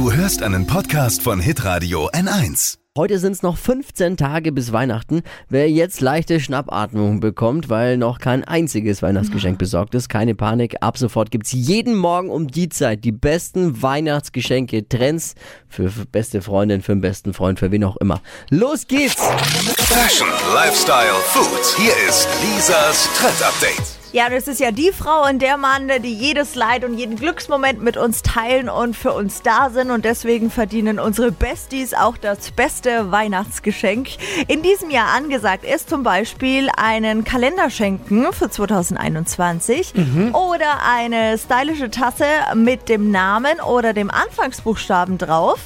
Du hörst einen Podcast von Hitradio N1. Heute sind es noch 15 Tage bis Weihnachten. Wer jetzt leichte Schnappatmung bekommt, weil noch kein einziges Weihnachtsgeschenk besorgt ist, keine Panik. Ab sofort gibt's jeden Morgen um die Zeit die besten Weihnachtsgeschenke, Trends für beste Freundin, für den besten Freund, für wen auch immer. Los geht's! Fashion, Lifestyle, Food. Hier ist Lisas Trend Update. Ja, das ist ja die Frau und der Mann, die jedes Leid und jeden Glücksmoment mit uns teilen und für uns da sind. Und deswegen verdienen unsere Besties auch das beste Weihnachtsgeschenk. In diesem Jahr angesagt ist zum Beispiel einen Kalender schenken für 2021 oder eine stylische Tasse mit dem Namen oder dem Anfangsbuchstaben drauf.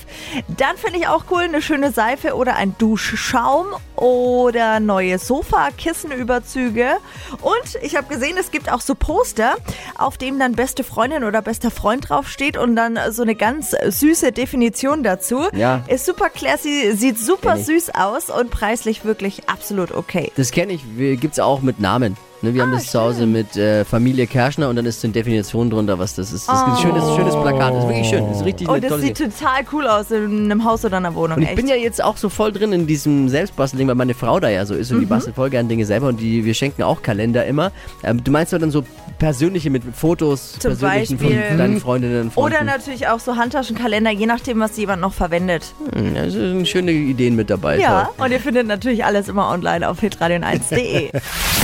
Dann finde ich auch cool eine schöne Seife oder ein Duschschaum oder neue Sofakissenüberzüge. Und ich habe gesehen, es gibt auch so Poster, auf dem dann beste Freundin oder bester Freund draufsteht und dann so eine ganz süße Definition dazu. Ja. Ist super classy, sieht super süß aus und preislich wirklich absolut okay. Das kenne ich, wir- gibt's auch mit Namen. Ne, wir haben Ah, das zu Hause mit äh, Familie Kerschner und dann ist eine Definition drunter, was das ist. Das ist ein schönes, schönes Plakat, das ist wirklich schön. Das ist richtig Und das sieht Idee. total cool aus in einem Haus oder einer Wohnung. Und ich echt. bin ja jetzt auch so voll drin in diesem Selbstbastelding, weil meine Frau da ja so ist und Mhm. die bastelt voll gerne Dinge selber und die, wir schenken auch Kalender immer. Ähm, du meinst doch dann so persönliche mit Fotos, Zum persönlichen Beispiel. von deinen Freundinnen und Freunden. oder natürlich auch so Handtaschenkalender, je nachdem, was jemand noch verwendet. Hm, Also sind schöne Ideen mit dabei. Ja, Toll. und ihr findet natürlich alles immer online auf hitradion1.de.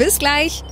Bis gleich.